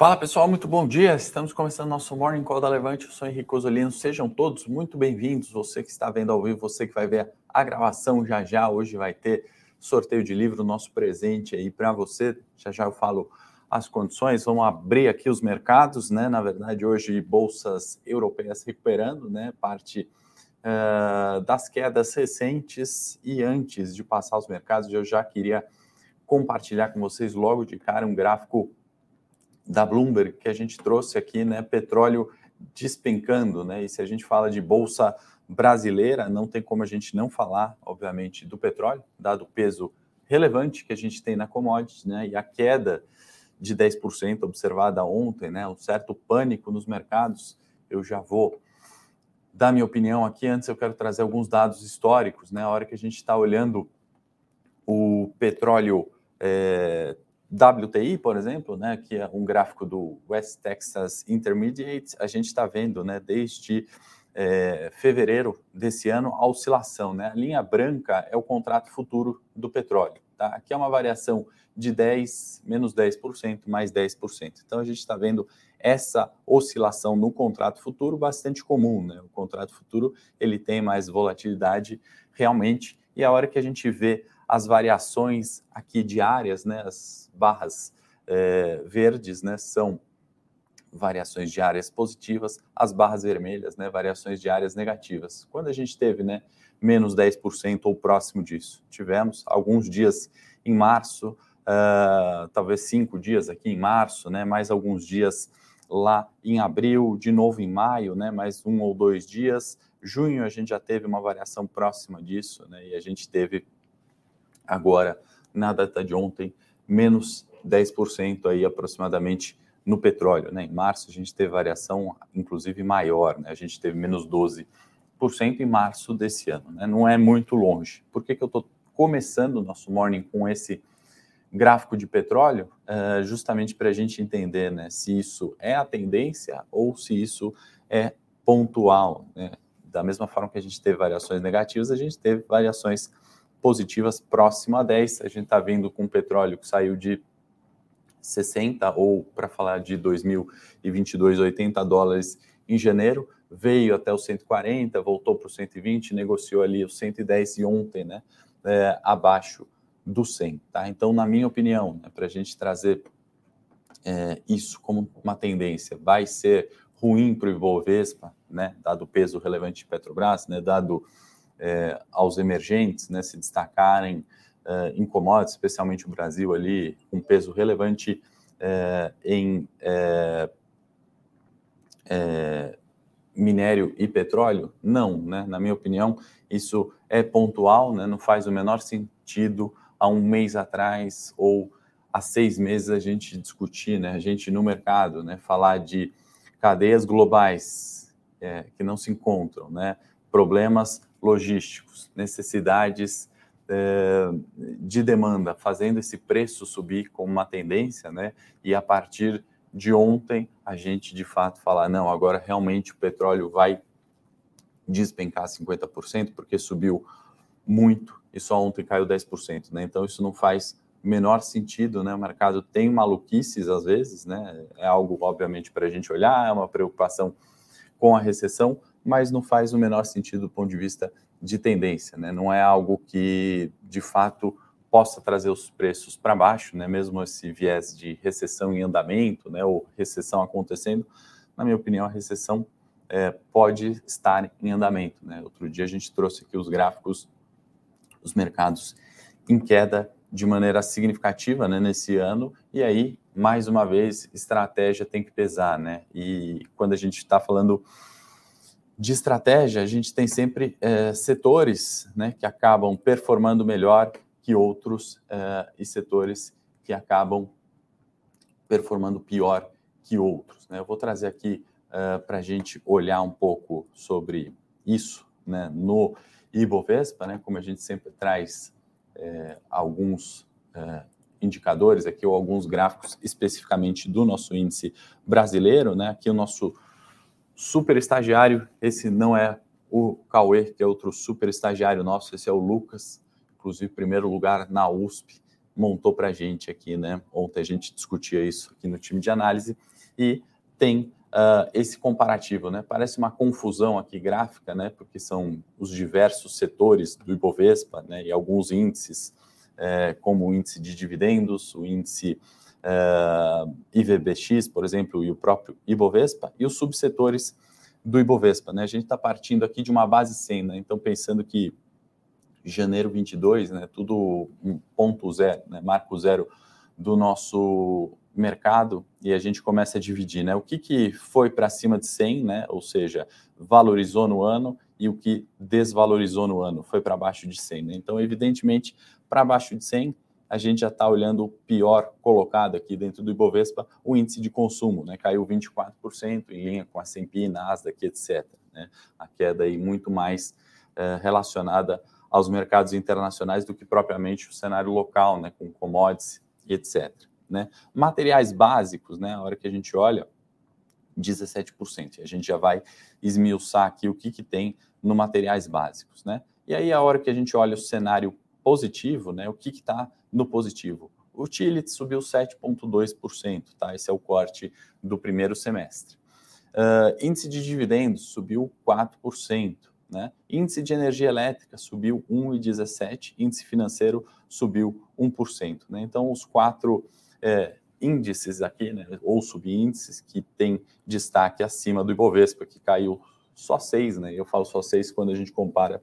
Fala pessoal, muito bom dia. Estamos começando nosso Morning Call da Levante. Eu sou Henrique Osolino. Sejam todos muito bem-vindos. Você que está vendo ao vivo, você que vai ver a gravação já já. Hoje vai ter sorteio de livro, nosso presente aí para você. Já já eu falo as condições. Vamos abrir aqui os mercados, né? Na verdade, hoje bolsas europeias recuperando, né? Parte uh, das quedas recentes e antes de passar os mercados, eu já queria compartilhar com vocês logo de cara um gráfico da Bloomberg que a gente trouxe aqui, né? Petróleo despencando, né? E se a gente fala de bolsa brasileira, não tem como a gente não falar, obviamente, do petróleo, dado o peso relevante que a gente tem na commodity, né? E a queda de 10% observada ontem, né? Um certo pânico nos mercados. Eu já vou dar minha opinião aqui. Antes, eu quero trazer alguns dados históricos, né? A hora que a gente está olhando o petróleo é, WTI, por exemplo, né, que é um gráfico do West Texas Intermediate, a gente está vendo, né, desde é, fevereiro desse ano, a oscilação, né? A linha branca é o contrato futuro do petróleo, tá? Aqui é uma variação de 10, menos 10%, mais 10%. Então a gente está vendo essa oscilação no contrato futuro bastante comum, né? O contrato futuro ele tem mais volatilidade realmente, e a hora que a gente vê as variações aqui diárias, né, as barras é, verdes, né, são variações diárias positivas, as barras vermelhas, né, variações diárias negativas. Quando a gente teve, né, menos 10% ou próximo disso, tivemos alguns dias em março, uh, talvez cinco dias aqui em março, né, mais alguns dias lá em abril, de novo em maio, né, mais um ou dois dias. Junho a gente já teve uma variação próxima disso, né, e a gente teve agora, na data de ontem, menos 10% aí aproximadamente no petróleo. Né? Em março a gente teve variação, inclusive, maior, né? a gente teve menos 12% em março desse ano. Né? Não é muito longe. Por que, que eu estou começando o nosso morning com esse gráfico de petróleo? Uh, justamente para a gente entender né, se isso é a tendência ou se isso é pontual. Né? Da mesma forma que a gente teve variações negativas, a gente teve variações positivas próximo a 10. A gente está vendo com o petróleo que saiu de 60 ou, para falar de 2022, 80 dólares em janeiro, veio até os 140, voltou para o 120, negociou ali os 110 e ontem, né, é, abaixo do 100, tá? Então, na minha opinião, né, para a gente trazer é, isso como uma tendência, vai ser ruim para o Ibovespa, né, dado o peso relevante de Petrobras, né, dado é, aos emergentes né, se destacarem é, em commodities, especialmente o Brasil ali, com peso relevante é, em é, é, minério e petróleo? Não, né? na minha opinião, isso é pontual, né? não faz o menor sentido há um mês atrás ou há seis meses a gente discutir, né? a gente no mercado, né? falar de cadeias globais é, que não se encontram, né? problemas logísticos, necessidades é, de demanda, fazendo esse preço subir como uma tendência, né? E a partir de ontem a gente de fato falar, não, agora realmente o petróleo vai despencar 50%, porque subiu muito e só ontem caiu 10%, né? Então isso não faz menor sentido, né? O mercado tem maluquices às vezes, né? É algo, obviamente, para a gente olhar, é uma preocupação com a recessão, mas não faz o menor sentido do ponto de vista de tendência, né? Não é algo que de fato possa trazer os preços para baixo, né? Mesmo esse viés de recessão em andamento, né? Ou recessão acontecendo, na minha opinião, a recessão é, pode estar em andamento, né? Outro dia a gente trouxe aqui os gráficos, os mercados em queda de maneira significativa, né? Nesse ano e aí mais uma vez estratégia tem que pesar, né? E quando a gente está falando de estratégia, a gente tem sempre é, setores né, que acabam performando melhor que outros é, e setores que acabam performando pior que outros. Né? Eu vou trazer aqui é, para a gente olhar um pouco sobre isso né, no Ibovespa, né, como a gente sempre traz alguns indicadores aqui ou alguns gráficos especificamente do nosso índice brasileiro, né? Aqui o nosso super estagiário. Esse não é o Cauê, que é outro super estagiário nosso, esse é o Lucas, inclusive primeiro lugar na USP, montou para a gente aqui, né? Ontem a gente discutia isso aqui no time de análise e tem uh, esse comparativo, né? Parece uma confusão aqui gráfica, né? Porque são os diversos setores do Ibovespa, né? E alguns índices, é, como o índice de dividendos, o índice uh, é, IVBX, por exemplo, e o próprio Ibovespa, e os subsetores do Ibovespa, né? A gente está partindo aqui de uma base 100, né? Então, pensando que janeiro 22, né? Tudo ponto zero, né? Marco zero do nosso mercado e a gente começa a dividir, né? O que, que foi para cima de 100, né? Ou seja, valorizou no ano e o que desvalorizou no ano foi para baixo de 100, né? Então, evidentemente, para baixo de 100, a gente já está olhando o pior colocado aqui dentro do Ibovespa, o índice de consumo, né? Caiu 24% em linha com a S&P, Nasdaq, etc. Né? A queda aí muito mais é, relacionada aos mercados internacionais do que propriamente o cenário local, né? Com commodities etc. Né? Materiais básicos, né? A hora que a gente olha, 17%. A gente já vai esmiuçar aqui o que, que tem no materiais básicos, né? E aí, a hora que a gente olha o cenário positivo, né? O que está no positivo? O subiu 7,2%, tá? Esse é o corte do primeiro semestre. Uh, índice de dividendos subiu 4%, né? Índice de energia elétrica subiu 1,17%, índice financeiro subiu 1%. Né? Então, os quatro é, índices aqui, né, ou subíndices, que têm destaque acima do Ibovespa, que caiu só seis, né? Eu falo só seis quando a gente compara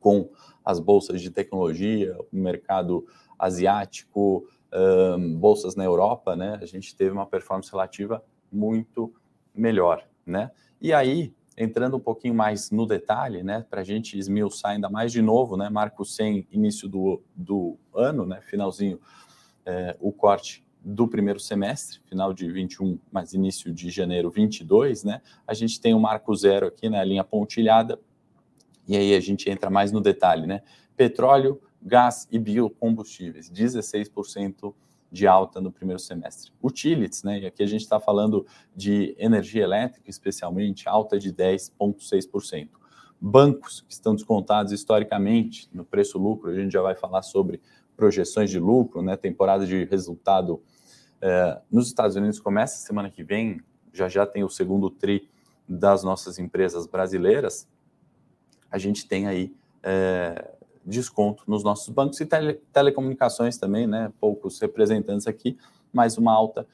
com as bolsas de tecnologia, o mercado asiático, um, bolsas na Europa, né? A gente teve uma performance relativa muito melhor, né? E aí, entrando um pouquinho mais no detalhe, né, para a gente esmiuçar ainda mais de novo, né, Marco 100, início do, do ano, né, finalzinho é, o corte do primeiro semestre, final de 21, mas início de janeiro 22, né? A gente tem o um marco zero aqui, né? Linha pontilhada. E aí a gente entra mais no detalhe, né? Petróleo, gás e biocombustíveis, 16% de alta no primeiro semestre. Utilities, né? E aqui a gente está falando de energia elétrica, especialmente, alta de 10,6%. Bancos que estão descontados historicamente no preço-lucro, a gente já vai falar sobre projeções de lucro, né, temporada de resultado é, nos Estados Unidos começa semana que vem, já já tem o segundo tri das nossas empresas brasileiras, a gente tem aí é, desconto nos nossos bancos e tele, telecomunicações também, né, poucos representantes aqui, mas uma alta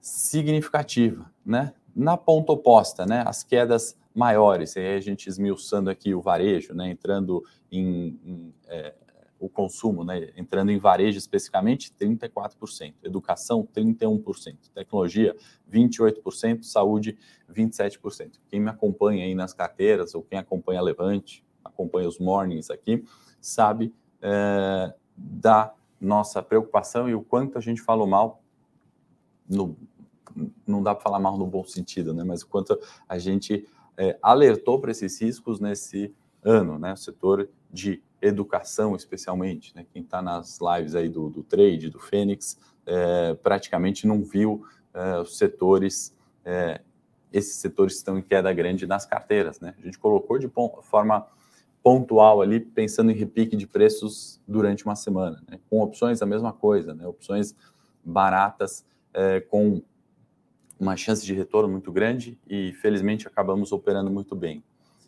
significativa, né? Na ponta oposta, né, as quedas maiores, aí a gente esmiuçando aqui o varejo, né, entrando em, em é, o consumo, né, entrando em varejo especificamente, 34%, educação, 31%, tecnologia, 28%, saúde, 27%. Quem me acompanha aí nas carteiras, ou quem acompanha a Levante, acompanha os mornings aqui, sabe é, da nossa preocupação e o quanto a gente falou mal, no, não dá para falar mal no bom sentido, né, mas o quanto a gente é, alertou para esses riscos nesse ano, né, o setor de educação, especialmente, né? Quem está nas lives aí do, do trade, do Fênix, é, praticamente não viu é, os setores, é, esses setores estão em queda grande nas carteiras, né? A gente colocou de forma pontual ali, pensando em repique de preços durante uma semana, né? com opções a mesma coisa, né? Opções baratas, é, com uma chance de retorno muito grande e felizmente acabamos operando muito bem.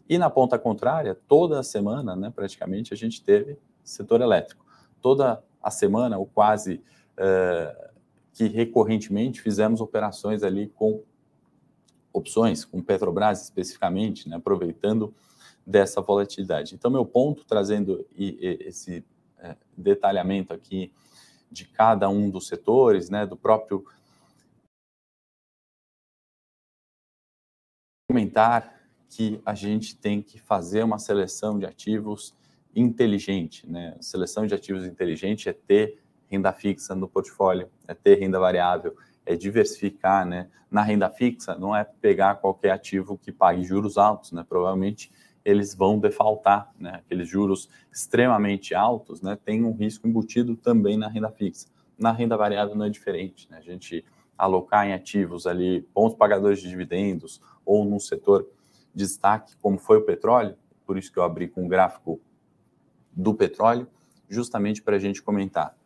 E na ponta contrária, toda a semana, né, praticamente, a gente teve setor elétrico. Toda a semana, ou quase é, que recorrentemente, fizemos operações ali com opções, com Petrobras especificamente, né, aproveitando dessa volatilidade. Então, meu ponto, trazendo esse é, detalhamento aqui de cada um dos setores, né, do próprio comentar que a gente tem que fazer uma seleção de ativos inteligente, né? Seleção de ativos inteligente é ter renda fixa no portfólio, é ter renda variável, é diversificar, né? Na renda fixa não é pegar qualquer ativo que pague juros altos, né? Provavelmente eles vão defaltar, né? Aqueles juros extremamente altos, né? Tem um risco embutido também na renda fixa. Na renda variável não é diferente, né? A gente alocar em ativos ali bons pagadores de dividendos ou num setor destaque, como foi o petróleo, por isso que eu abri com o gráfico do petróleo, justamente para a gente comentar.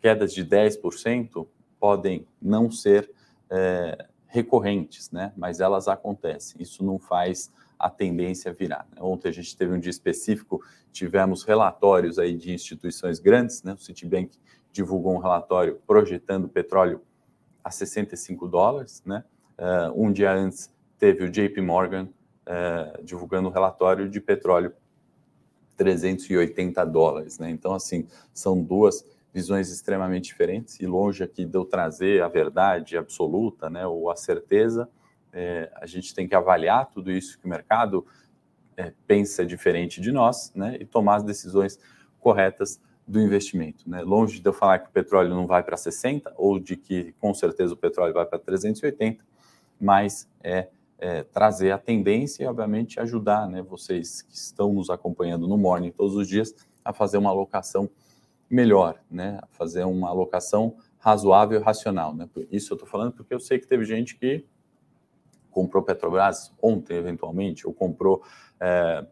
quedas de 10% podem não ser é, recorrentes, né? Mas elas acontecem. Isso não faz a tendência virar. Né? Ontem a gente teve um dia específico, tivemos relatórios aí de instituições grandes, né? O Citibank divulgou um relatório projetando petróleo a 65 dólares, né? Uh, um dia antes teve o JP Morgan uh, divulgando um relatório de petróleo 380 dólares, né? Então, assim, são duas visões extremamente diferentes e longe aqui de eu trazer a verdade absoluta, né, ou a certeza, é, a gente tem que avaliar tudo isso que o mercado é, pensa diferente de nós, né, e tomar as decisões corretas do investimento, né? Longe de eu falar que o petróleo não vai para 60 ou de que com certeza o petróleo vai para 380, mas é, é, trazer a tendência e obviamente ajudar, né, vocês que estão nos acompanhando no Morning todos os dias a fazer uma alocação melhor, né? Fazer uma alocação razoável e racional, né? Isso eu estou falando porque eu sei que teve gente que comprou Petrobras ontem, eventualmente, ou comprou é,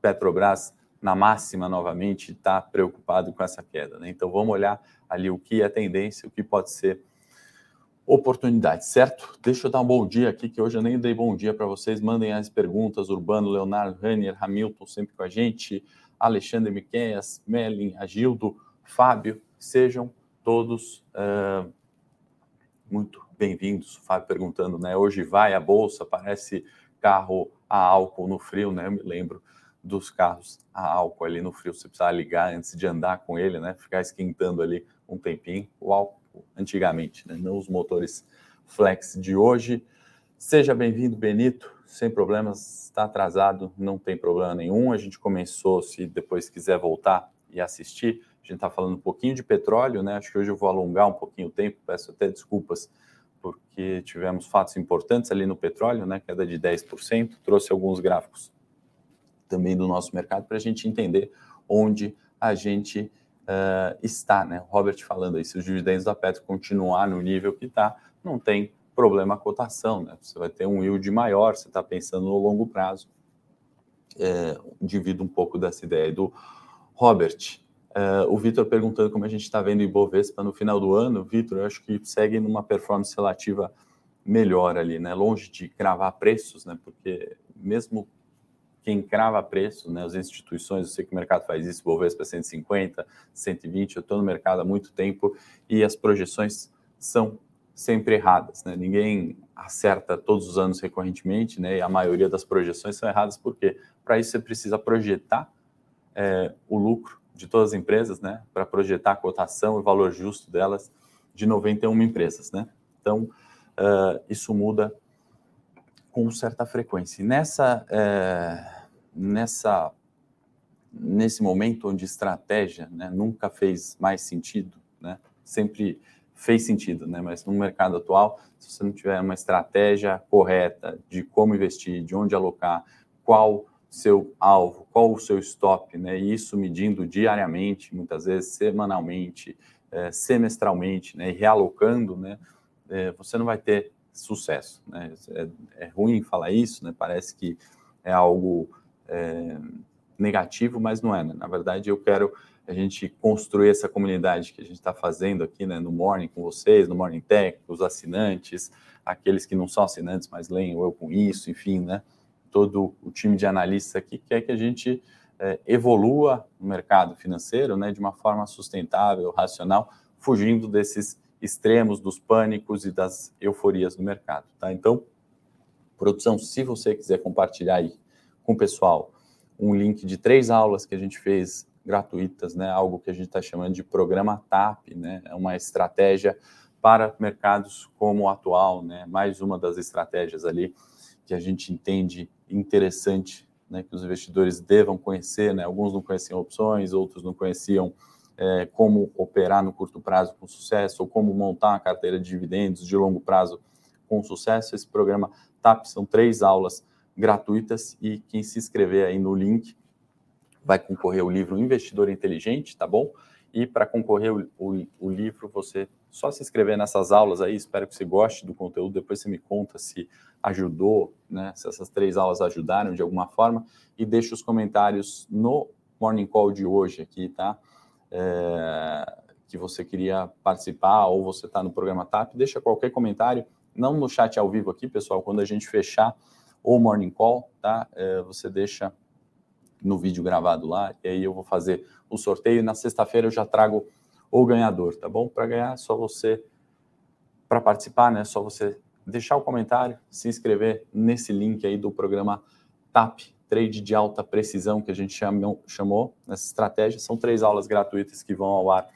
Petrobras na máxima novamente está preocupado com essa queda. Né? Então vamos olhar ali o que é tendência, o que pode ser oportunidade, certo? Deixa eu dar um bom dia aqui, que hoje eu nem dei bom dia para vocês. Mandem as perguntas, Urbano, Leonardo, Ranier, Hamilton, sempre com a gente, Alexandre Miqueias, Melin, Agildo, Fábio, sejam todos uh, muito bem-vindos. Fábio perguntando, né? Hoje vai a bolsa, parece carro a álcool no frio, né? Eu me lembro dos carros a álcool ali no frio, você precisava ligar antes de andar com ele, né? Ficar esquentando ali um tempinho. O álcool antigamente, né? Não os motores flex de hoje. Seja bem-vindo, Benito. Sem problemas, está atrasado, não tem problema nenhum. A gente começou, se depois quiser voltar e assistir, a gente está falando um pouquinho de petróleo, né? Acho que hoje eu vou alongar um pouquinho o tempo, peço até desculpas, porque tivemos fatos importantes ali no petróleo, né? Queda de 10%, trouxe alguns gráficos também do nosso mercado para a gente entender onde a gente uh, está, né? Robert falando aí, se os dividendos da Petro continuar no nível que está, não tem problema a cotação, né? Você vai ter um yield maior, você está pensando no longo prazo. É, divido um pouco dessa ideia do Robert. Uh, o Vitor perguntando como a gente está vendo o Ibovespa no final do ano. Vitor, eu acho que segue numa performance relativa melhor ali, né? Longe de cravar preços, né? Porque mesmo quem crava preço, né? As instituições, eu sei que o mercado faz isso, Ibovespa 150, 120, eu estou no mercado há muito tempo e as projeções são sempre erradas, né? Ninguém acerta todos os anos recorrentemente, né? E a maioria das projeções são erradas porque para isso você precisa projetar é, o lucro de todas as empresas, né, para projetar a cotação e o valor justo delas de 91 empresas, né? Então, uh, isso muda com certa frequência. E nessa, uh, nessa, nesse momento onde estratégia né, nunca fez mais sentido, né? Sempre fez sentido, né? Mas no mercado atual, se você não tiver uma estratégia correta de como investir, de onde alocar, qual seu alvo, qual o seu stop, né? E isso medindo diariamente, muitas vezes semanalmente, é, semestralmente, né? E realocando, né? É, você não vai ter sucesso, né? É, é, ruim falar isso, né? Parece que é algo é, negativo, mas não é. Né? Na verdade, eu quero a gente construir essa comunidade que a gente está fazendo aqui, né? No Morning com vocês, no Morning Tech, os assinantes, aqueles que não são assinantes, mas leem eu com isso, enfim, né? todo o time de analistas aqui quer que a gente é, evolua o mercado financeiro né, de uma forma sustentável, racional, fugindo desses extremos, dos pânicos e das euforias do mercado. Tá? Então, produção, se você quiser compartilhar aí com o pessoal um link de três aulas que a gente fez gratuitas, né, algo que a gente está chamando de programa TAP, né, é uma estratégia para mercados como o atual, né, mais uma das estratégias ali que a gente entende interessante né, que os investidores devam conhecer. Né? Alguns não conheciam opções, outros não conheciam é, como operar no curto prazo com sucesso ou como montar uma carteira de dividendos de longo prazo com sucesso. Esse programa TAP são três aulas gratuitas e quem se inscrever aí no link vai concorrer o livro Investidor Inteligente, tá bom? E para concorrer o, o, o, livro, você só se inscrever nessas aulas aí. Espero que você goste do conteúdo. Depois você me conta se ajudou, né? Se essas três aulas ajudaram de alguma forma. E deixa os comentários no Morning Call de hoje aqui, tá? É, que você queria participar ou você está no programa TAP, deixa qualquer comentário, não no chat ao vivo aqui, pessoal, quando a gente fechar o Morning Call, tá? É, você deixa no vídeo gravado lá, e aí eu vou fazer o sorteio na sexta-feira eu já trago o ganhador, tá bom? Para ganhar, só você, para participar, né? Só você deixar o comentário, se inscrever nesse link aí do programa TAP, Trade de Alta Precisão, que a gente chamou, chamou nessa estratégia. São três aulas gratuitas que vão ao ar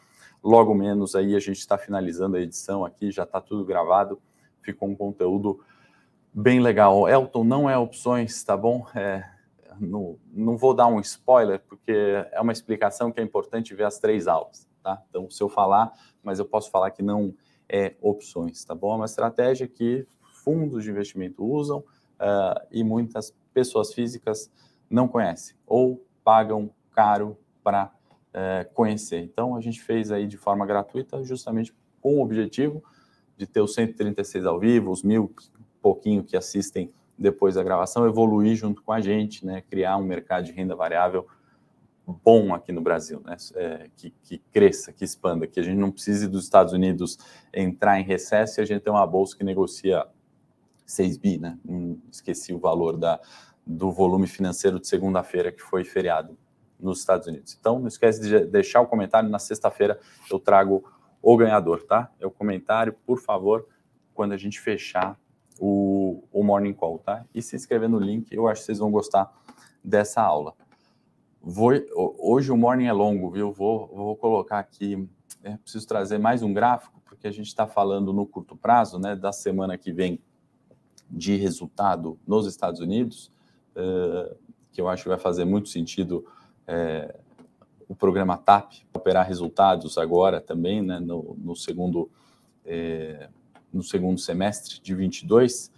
logo menos. Aí a gente está finalizando a edição aqui, já está tudo gravado, ficou um conteúdo bem legal. Elton, não é opções, tá bom? É, não, vou dar um spoiler, porque é uma explicação que é importante ver as três aulas, tá? Então, se eu falar, mas eu posso falar que não é opções, tá bom? É uma estratégia que fundos de investimento usam uh, e muitas pessoas físicas não conhecem ou pagam caro para uh, conhecer. Então, a gente fez aí de forma gratuita, justamente com o objetivo de ter os 136 ao vivo, os mil pouquinho que assistem depois da gravação, evoluir junto com a gente, né? Criar um mercado de renda variável bom aqui no Brasil, né? É, que, que, cresça, que expanda, que a gente não precise dos Estados Unidos entrar em recesso e a gente tem uma bolsa que negocia 6 bi, né? Esqueci o valor da, do volume financeiro de segunda-feira que foi feriado nos Estados Unidos. Então, não esquece de deixar o comentário. Na sexta-feira eu trago o ganhador, tá? É o comentário, por favor, quando a gente fechar o, o Morning Call, tá? E se inscrever no link, eu acho que vocês vão gostar dessa aula. Vou, hoje o morning é longo, viu? Vou, vou colocar aqui, é, preciso trazer mais um gráfico, porque a gente está falando no curto prazo, né, da semana que vem de resultado nos Estados Unidos, uh, que eu acho que vai fazer muito sentido uh, o programa TAP operar resultados agora também, né, no, no segundo uh, no segundo semestre de 22.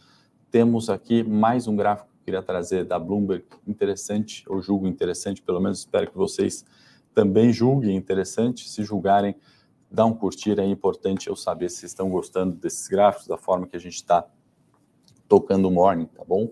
Temos aqui mais um gráfico que eu queria trazer da Bloomberg, interessante, ou julgo interessante, pelo menos espero que vocês também julguem interessante. Se julgarem, dá um curtir, é importante eu saber se estão gostando desses gráficos, da forma que a gente está tocando morning, tá bom?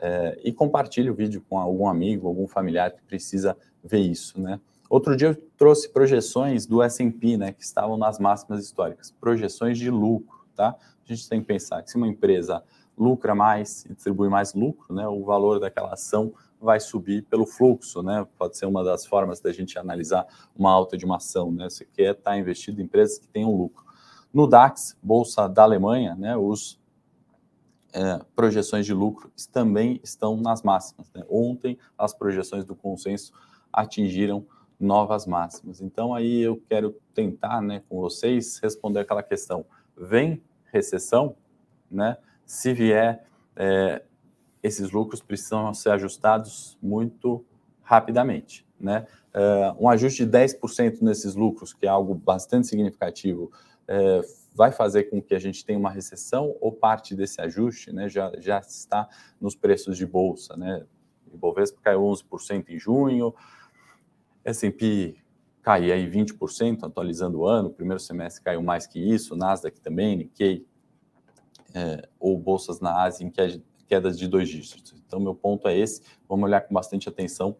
É, e compartilhe o vídeo com algum amigo, algum familiar que precisa ver isso, né? Outro dia eu trouxe projeções do S&P, né, que estavam nas máximas históricas, projeções de lucro tá? A gente tem que pensar que se uma empresa lucra mais e distribui mais lucro, né, o valor daquela ação vai subir pelo fluxo, né? Pode ser uma das formas da gente analisar uma alta de uma ação, né? Você quer estar investido em empresas que tenham lucro. No DAX, bolsa da Alemanha, né? Os é, projeções de lucro também estão nas máximas. Né? Ontem as projeções do consenso atingiram novas máximas. Então aí eu quero tentar, né, com vocês responder aquela questão: vem recessão, né? Se vier, é, esses lucros precisam ser ajustados muito rapidamente, né? É, um ajuste de 10% nesses lucros, que é algo bastante significativo, é, vai fazer com que a gente tenha uma recessão ou parte desse ajuste, né? Já, já está nos preços de bolsa, né? Ibovespa caiu 11% em junho, S&P cair aí 20%, atualizando o ano, primeiro semestre caiu mais que isso, Nasdaq também, Nikkei, é, ou bolsas na Ásia em quedas de dois dígitos. Então, meu ponto é esse, vamos olhar com bastante atenção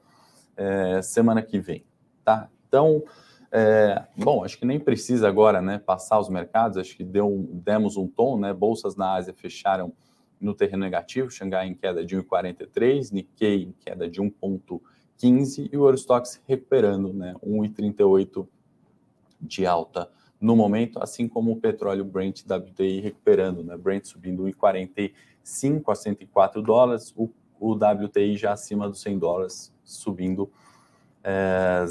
é, semana que vem, tá? Então, é, bom, acho que nem precisa agora, né, passar os mercados, acho que deu, demos um tom, né, bolsas na Ásia fecharam no terreno negativo, Xangai em queda de 1,43, Nikkei em queda de 1,15, 15 e o Eurostox recuperando, né, 1,38 de alta no momento, assim como o petróleo Brent WTI recuperando, né, Brent subindo 1,45 a 104 dólares, o, o WTI já acima dos 100 dólares, subindo é,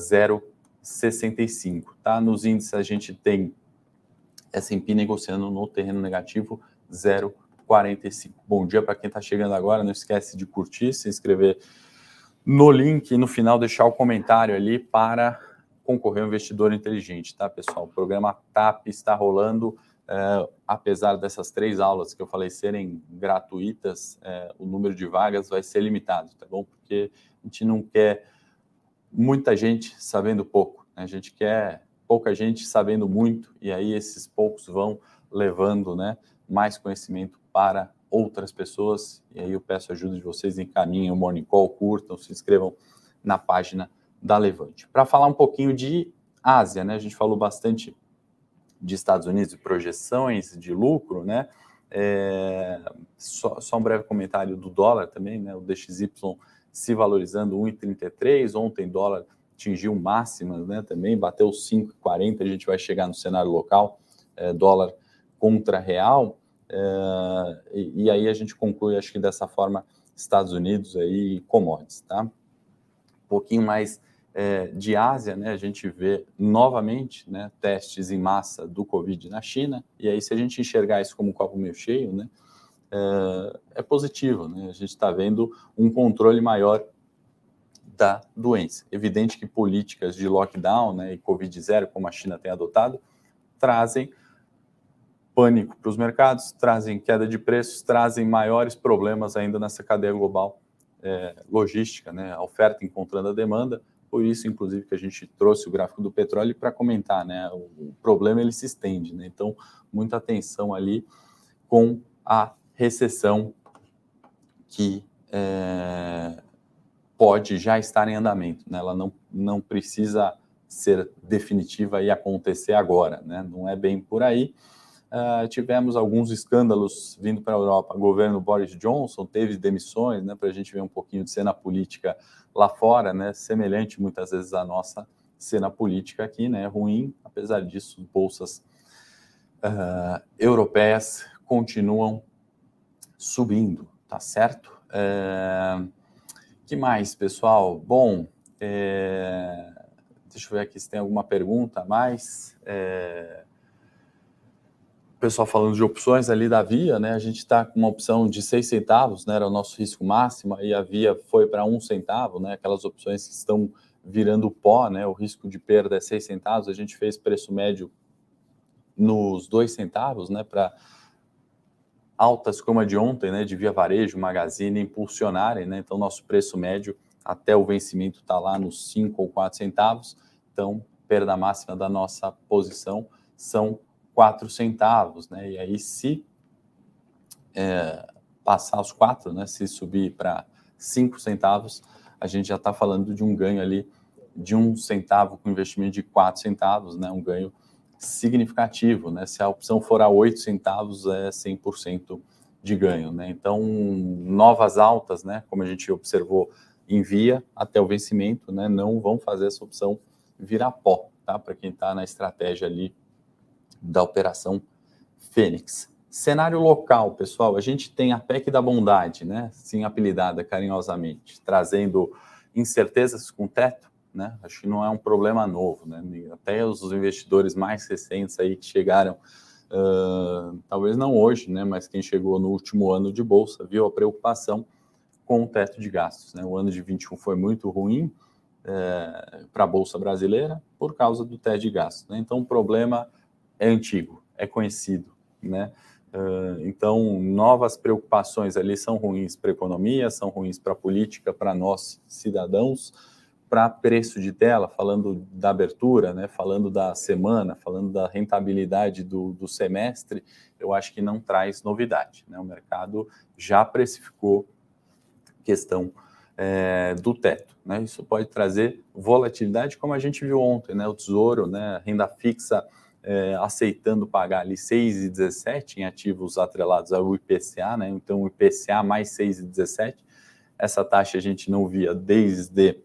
0,65. Tá? Nos índices a gente tem S&P negociando no terreno negativo 0,45. Bom dia para quem está chegando agora, não esquece de curtir, se inscrever no link e no final deixar o comentário ali para concorrer ao investidor inteligente, tá, pessoal? O programa TAP está rolando, é, apesar dessas três aulas que eu falei serem gratuitas, é, o número de vagas vai ser limitado, tá bom? Porque a gente não quer muita gente sabendo pouco, né? a gente quer pouca gente sabendo muito, e aí esses poucos vão levando né, mais conhecimento para outras pessoas. E aí eu peço ajuda de vocês, encaminhem o Morning Call, curtam, se inscrevam na página da Levante. Para falar um pouquinho de Ásia, né? A gente falou bastante de Estados Unidos e projeções de lucro, né? É, só, só, um breve comentário do dólar também, né? O DXY se valorizando 1,33. Ontem dólar atingiu máximas, né? Também bateu 5,40. A gente vai chegar no cenário local, é, dólar contra real. É, e, e, aí a gente conclui, acho que dessa forma, Estados Unidos aí commodities, tá? Um pouquinho mais é, de Ásia, né, a gente vê novamente né, testes em massa do Covid na China, e aí se a gente enxergar isso como um copo meio cheio, né, é, é positivo, né, a gente está vendo um controle maior da doença. Evidente que políticas de lockdown né, e Covid zero, como a China tem adotado, trazem pânico para os mercados, trazem queda de preços, trazem maiores problemas ainda nessa cadeia global é, logística, né, a oferta encontrando a demanda, por isso, inclusive, que a gente trouxe o gráfico do petróleo para comentar, né? O, problema ele se estende, né? Então, muita atenção ali com a recessão que é, pode já estar em andamento, né? Ela não, não precisa ser definitiva e acontecer agora, né? Não é bem por aí. Uh, tivemos alguns escândalos vindo para a Europa. O governo Boris Johnson teve demissões, né, para a gente ver um pouquinho de cena política lá fora, né, semelhante muitas vezes à nossa cena política aqui, né, ruim. Apesar disso, bolsas uh, europeias continuam subindo, tá certo? Uh, que mais, pessoal? Bom, é... deixa eu ver aqui se tem alguma pergunta a mais. É o pessoal falando de opções ali da Via, né? A gente está com uma opção de seis centavos, né? Era o nosso risco máximo, e a Via foi para um centavo, né? Aquelas opções que estão virando pó, né? O risco de perda é seis centavos. A gente fez preço médio nos dois centavos, né? Para altas como a de ontem, né? De Via Varejo, Magazine impulsionarem, né? Então, nosso preço médio até o vencimento está lá nos cinco ou quatro centavos. Então, perda máxima da nossa posição são 4 centavos, né? E aí, se é, passar os 4, né? Se subir para 5 centavos, a gente já está falando de um ganho ali de um centavo com investimento de 4 centavos, né? Um ganho significativo, né? Se a opção for a 8 centavos, é 100% de ganho, né? Então, novas altas, né? Como a gente observou em via até o vencimento, né? Não vão fazer essa opção virar pó, tá? Para quem está na estratégia ali da Operação Fênix. Cenário local, pessoal, a gente tem a PEC da bondade, né? Sim, apelidada carinhosamente, trazendo incertezas com teto, né? Acho que não é um problema novo, né? Até os investidores mais recentes aí que chegaram, uh, talvez não hoje, né? Mas quem chegou no último ano de bolsa viu a preocupação com o teto de gastos, né? O ano de 21 foi muito ruim é, para a bolsa brasileira por causa do teto de gastos. Né? Então, o problema é antigo, é conhecido, né? Uh, então, novas preocupações ali são ruins para a economia, são ruins para a política, para nós cidadãos, para preço de tela, falando da abertura, né, falando da semana, falando da rentabilidade do, do semestre, eu acho que não traz novidade. Né? O mercado já precificou questão é, do teto. Né? Isso pode trazer volatilidade, como a gente viu ontem, né? o Tesouro, né? renda fixa é, aceitando pagar ali 6,17 em ativos atrelados ao IPCA, né? Então, o IPCA mais 6,17, essa taxa a gente não via desde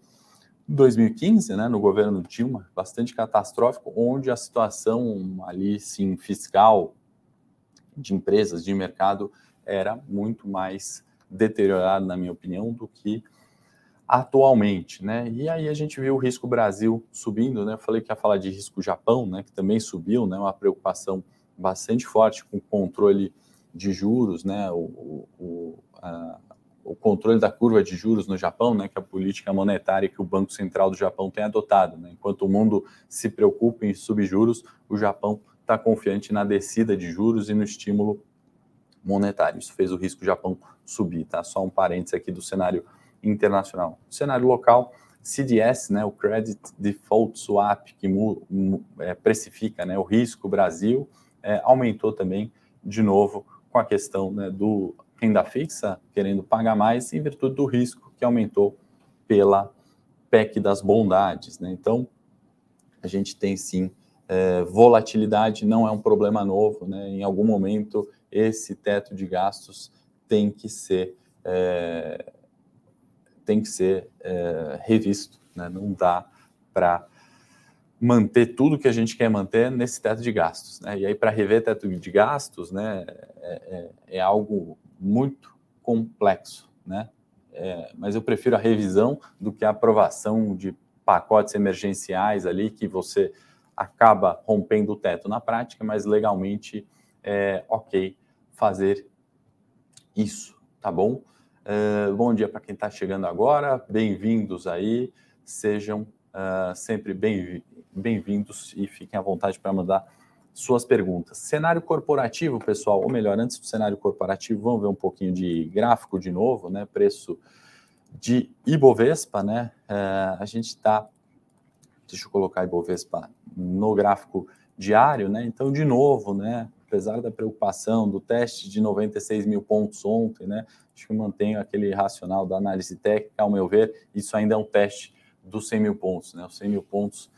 2015, né, no governo Dilma, bastante catastrófico, onde a situação ali, sim, fiscal de empresas, de mercado, era muito mais deteriorada, na minha opinião, do que atualmente, né? E aí a gente viu o risco Brasil subindo, né? Eu falei que ia falar de risco Japão, né? Que também subiu, né? Uma preocupação bastante forte com o controle de juros, né? O, o, a, o controle da curva de juros no Japão, né? Que é a política monetária que o Banco Central do Japão tem adotado, né? Enquanto o mundo se preocupa em subjuros, o Japão está confiante na descida de juros e no estímulo monetário. Isso fez o risco Japão subir, tá? Só um parênteses aqui do cenário internacional. cenário local, CDS, né, o Credit Default Swap, que é, precifica né, o risco Brasil, é, aumentou também de novo com a questão né, do renda fixa querendo pagar mais em virtude do risco que aumentou pela PEC das bondades. Né? Então, a gente tem sim é, volatilidade não é um problema novo, né? Em algum momento esse teto de gastos tem que ser é, tem que ser é, revisto, né? Não dá para manter tudo que a gente quer manter nesse teto de gastos, né? E aí para rever teto de gastos, né? É, é, é algo muito complexo, né? É, mas eu prefiro a revisão do que a aprovação de pacotes emergenciais ali que você acaba rompendo o teto na prática, mas legalmente é ok fazer isso, tá bom? Uh, bom dia para quem está chegando agora, bem-vindos aí, sejam uh, sempre bem-vindos bem e fiquem à vontade para mandar suas perguntas. Cenário corporativo, pessoal, ou melhor, antes do cenário corporativo, vamos ver um pouquinho de gráfico de novo, né? Preço de Ibovespa, né? Uh, a gente está deixa eu colocar Ibovespa no gráfico diário, né? Então, de novo, né? Apesar da preocupação do teste de 96 mil pontos ontem, né? Acho que mantenho aquele racional da análise técnica, ao meu ver, isso ainda é um teste dos 100 mil pontos, né? Os 100 mil pontos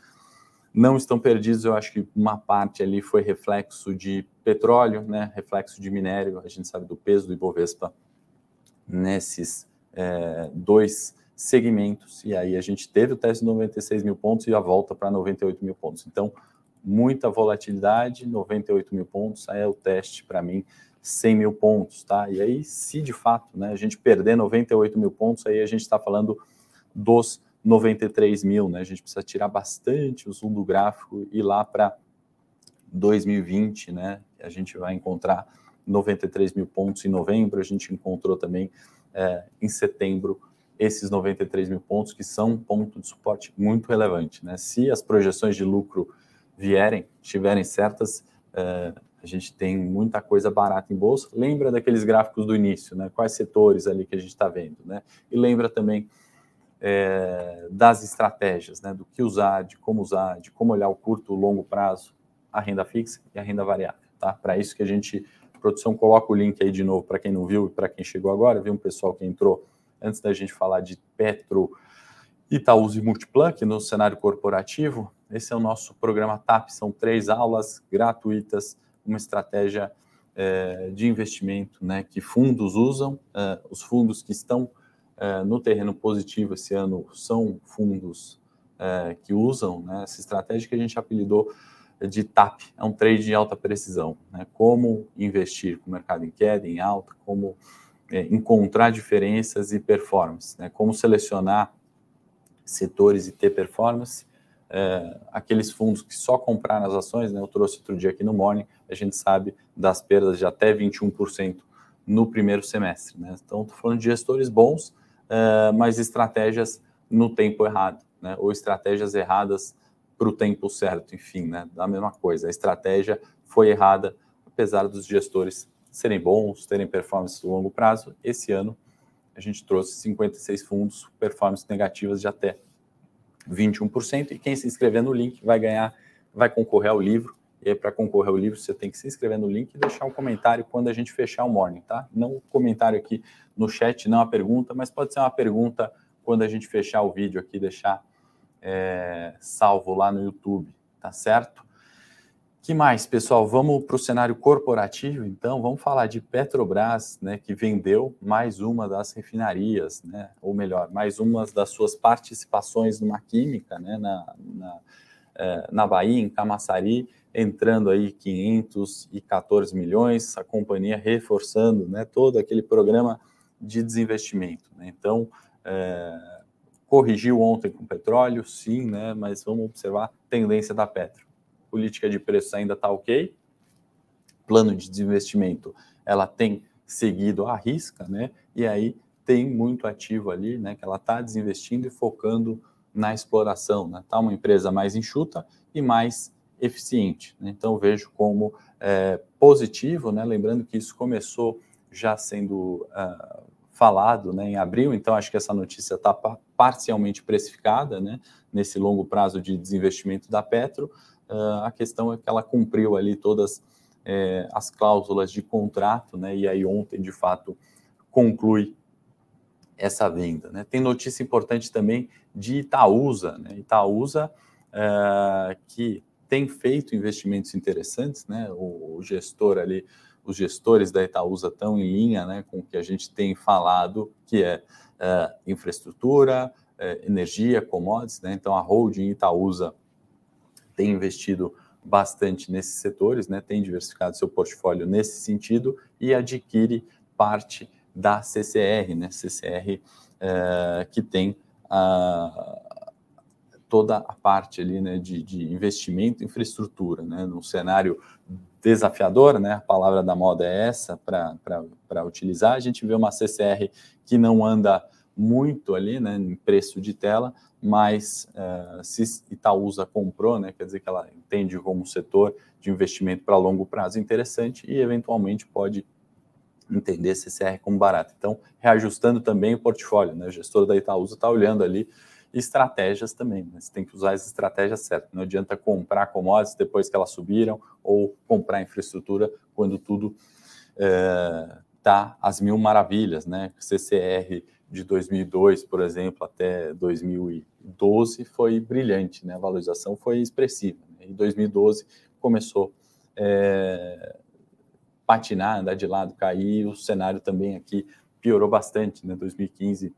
não estão perdidos. Eu acho que uma parte ali foi reflexo de petróleo, né? Reflexo de minério. A gente sabe do peso do Ibovespa nesses é, dois segmentos, e aí a gente teve o teste de 96 mil pontos e a volta para 98 mil pontos. Então, muita volatilidade, 98 mil pontos, aí é o teste para mim, 100 mil pontos, tá? E aí, se de fato né, a gente perder 98 mil pontos, aí a gente está falando dos 93 mil, né? A gente precisa tirar bastante o zoom do gráfico e lá para 2020, né? A gente vai encontrar 93 mil pontos em novembro, a gente encontrou também é, em setembro esses 93 mil pontos, que são um ponto de suporte muito relevante. Né? Se as projeções de lucro vierem, estiverem certas, uh, a gente tem muita coisa barata em bolsa. Lembra daqueles gráficos do início, né? quais setores ali que a gente está vendo. Né? E lembra também é, das estratégias, né? do que usar, de como usar, de como olhar o curto e longo prazo, a renda fixa e a renda variável. Tá? Para isso que a gente, a produção, coloca o link aí de novo para quem não viu e para quem chegou agora, viu um pessoal que entrou antes da gente falar de Petro, Itaúsa e Multiplan, aqui no cenário corporativo, esse é o nosso programa TAP, são três aulas gratuitas, uma estratégia é, de investimento né, que fundos usam, é, os fundos que estão é, no terreno positivo esse ano são fundos que usam né, essa estratégia que a gente apelidou de TAP, é um trade de alta precisão, né, como investir com o mercado em queda, em alta, como é, encontrar diferenças e performance, né? Como selecionar setores e ter performance. É, aqueles fundos que só compraram as ações, né? Eu trouxe outro dia aqui no Morning, a gente sabe das perdas de até 21% no primeiro semestre, né? Então, estou falando de gestores bons, é, mas estratégias no tempo errado, né? Ou estratégias erradas para o tempo certo, enfim, né? Da mesma coisa. A estratégia foi errada, apesar dos gestores serem bons, terem performance no longo prazo. Esse ano a gente trouxe 56 fundos, performances negativas de até 21%. E quem se inscrever no link vai ganhar, vai concorrer ao livro. E para concorrer ao livro, você tem que se inscrever no link e deixar um comentário quando a gente fechar o morning, tá? Não um comentário aqui no chat, não a pergunta, mas pode ser uma pergunta quando a gente fechar o vídeo aqui, deixar é, salvo lá no YouTube, tá certo? que mais, pessoal? Vamos para o cenário corporativo, então. Vamos falar de Petrobras, né, que vendeu mais uma das refinarias, né, ou melhor, mais uma das suas participações numa química, né, na, na, na Bahia, em Camaçari, entrando aí 514 milhões, a companhia reforçando né, todo aquele programa de desinvestimento. Né? Então, é, corrigiu ontem com petróleo, sim, né, mas vamos observar a tendência da Petro política de preços ainda está ok, plano de desinvestimento ela tem seguido à risca, né? E aí tem muito ativo ali, né? Que ela está desinvestindo e focando na exploração, né? Tá uma empresa mais enxuta e mais eficiente. Né? Então vejo como é, positivo, né? Lembrando que isso começou já sendo uh, falado, né? Em abril, então acho que essa notícia está parcialmente precificada, né? Nesse longo prazo de desinvestimento da Petro, Uh, a questão é que ela cumpriu ali todas é, as cláusulas de contrato, né? E aí ontem, de fato, conclui essa venda. Né? Tem notícia importante também de Itaúsa, né? Itaúsa uh, que tem feito investimentos interessantes, né? O, o gestor ali, os gestores da Itaúsa estão em linha né, com o que a gente tem falado, que é, é infraestrutura, é, energia, commodities, né? Então a holding Itaúsa tem investido bastante nesses setores, né? Tem diversificado seu portfólio nesse sentido e adquire parte da CCR, né? CCR é, que tem a, toda a parte ali, né, de, de investimento em infraestrutura, né? Num cenário desafiador, né? A palavra da moda é essa para utilizar. A gente vê uma CCR que não anda muito ali, né, em preço de tela, mas uh, se Itaúsa comprou, né, quer dizer que ela entende como um setor de investimento para longo prazo interessante e eventualmente pode entender CCR como barato. Então, reajustando também o portfólio, né, o gestor da Itaúsa está olhando ali estratégias também, né, você tem que usar as estratégias certas. Não adianta comprar commodities depois que elas subiram ou comprar infraestrutura quando tudo está uh, às mil maravilhas, né? CCR de 2002, por exemplo, até 2012 foi brilhante, né? A valorização foi expressiva. Né? Em 2012 começou é, patinar, andar de lado, cair. O cenário também aqui piorou bastante, né? 2015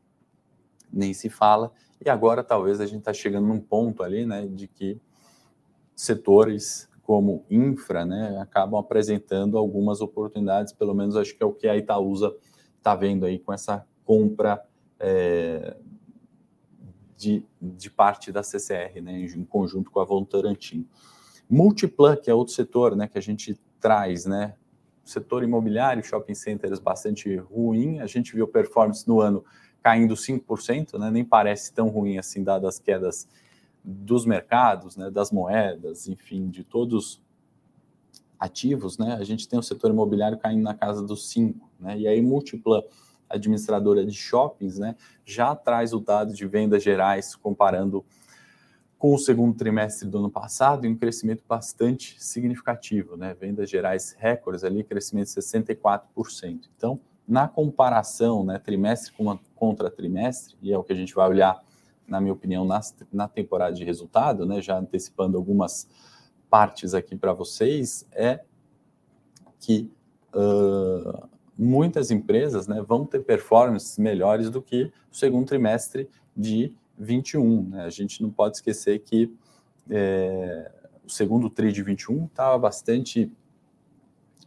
nem se fala. E agora talvez a gente está chegando num ponto ali, né, de que setores como infra, né, acabam apresentando algumas oportunidades. Pelo menos acho que é o que a Itaúsa está vendo aí com essa compra é, de, de, parte da CCR, né, em conjunto com a Votorantim. Multiplan, que é outro setor né, que a gente traz, né, setor imobiliário, shopping centers bastante ruim, a gente viu performance no ano caindo 5%, né, nem parece tão ruim assim, dadas as quedas dos mercados, né, das moedas, enfim, de todos ativos, né, a gente tem o setor imobiliário caindo na casa dos 5%, né, e aí Multiplan administradora de shoppings, né, já traz o dado de vendas gerais comparando com o segundo trimestre do ano passado um crescimento bastante significativo, né? Vendas gerais recordes ali, crescimento de 64%. Então, na comparação, né, trimestre contra trimestre, e é o que a gente vai olhar, na minha opinião, na, na temporada de resultado, né, já antecipando algumas partes aqui para vocês, é que uh, muitas empresas né, vão ter performances melhores do que o segundo trimestre de 21. Né? A gente não pode esquecer que é, o segundo TRI de 21 estava bastante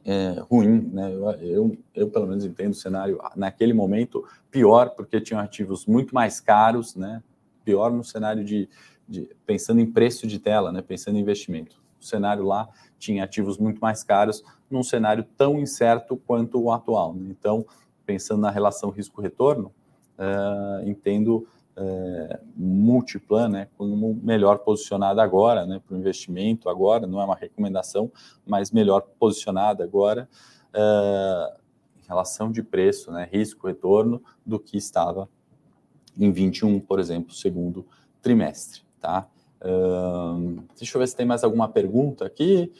é, ruim. Né? Eu, eu, eu, pelo menos, entendo o cenário naquele momento pior, porque tinham ativos muito mais caros, né? pior no cenário de, de pensando em preço de tela, né? pensando em investimento. O cenário lá tinha ativos muito mais caros num cenário tão incerto quanto o atual. Né? Então, pensando na relação risco-retorno, uh, entendo uh, Multiplan né, como melhor posicionada agora né, para o investimento, agora, não é uma recomendação, mas melhor posicionada agora uh, em relação de preço, né, risco-retorno, do que estava em 21, por exemplo, segundo trimestre. Tá? Deixa eu ver se tem mais alguma pergunta aqui.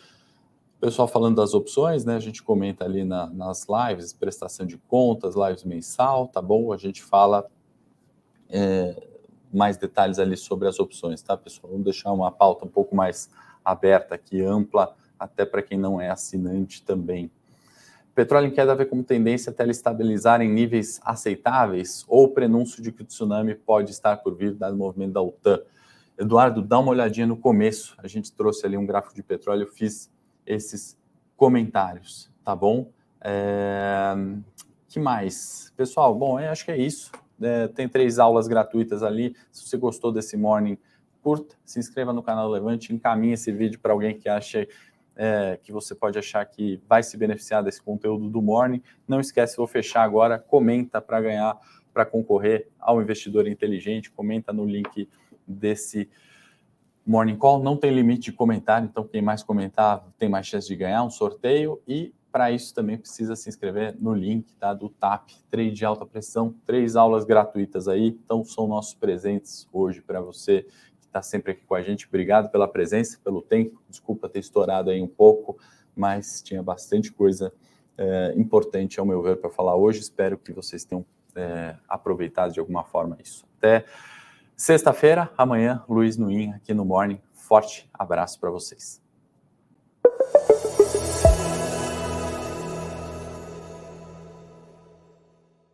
Pessoal falando das opções, né? A gente comenta ali na, nas lives, prestação de contas, lives mensal, tá bom? A gente fala é, mais detalhes ali sobre as opções, tá, pessoal? Vamos deixar uma pauta um pouco mais aberta aqui, ampla, até para quem não é assinante também. Petróleo em queda vê como tendência até ele estabilizar em níveis aceitáveis ou prenúncio de que o tsunami pode estar por vir, dado o movimento da OTAN. Eduardo, dá uma olhadinha no começo. A gente trouxe ali um gráfico de petróleo, eu fiz esses comentários, tá bom? É... que mais? Pessoal, bom, acho que é isso. É, tem três aulas gratuitas ali. Se você gostou desse morning, curta, se inscreva no canal Levante, encaminhe esse vídeo para alguém que acha é, que você pode achar que vai se beneficiar desse conteúdo do morning. Não esquece, vou fechar agora. Comenta para ganhar, para concorrer ao investidor inteligente. Comenta no link desse Morning Call. Não tem limite de comentário, então quem mais comentar tem mais chance de ganhar um sorteio. E para isso também precisa se inscrever no link tá, do TAP, Trade de Alta Pressão, três aulas gratuitas aí. Então são nossos presentes hoje para você que está sempre aqui com a gente. Obrigado pela presença, pelo tempo. Desculpa ter estourado aí um pouco, mas tinha bastante coisa é, importante, ao meu ver, para falar hoje. Espero que vocês tenham é, aproveitado de alguma forma isso. Até Sexta-feira, amanhã, Luiz Nuin aqui no Morning. forte abraço para vocês.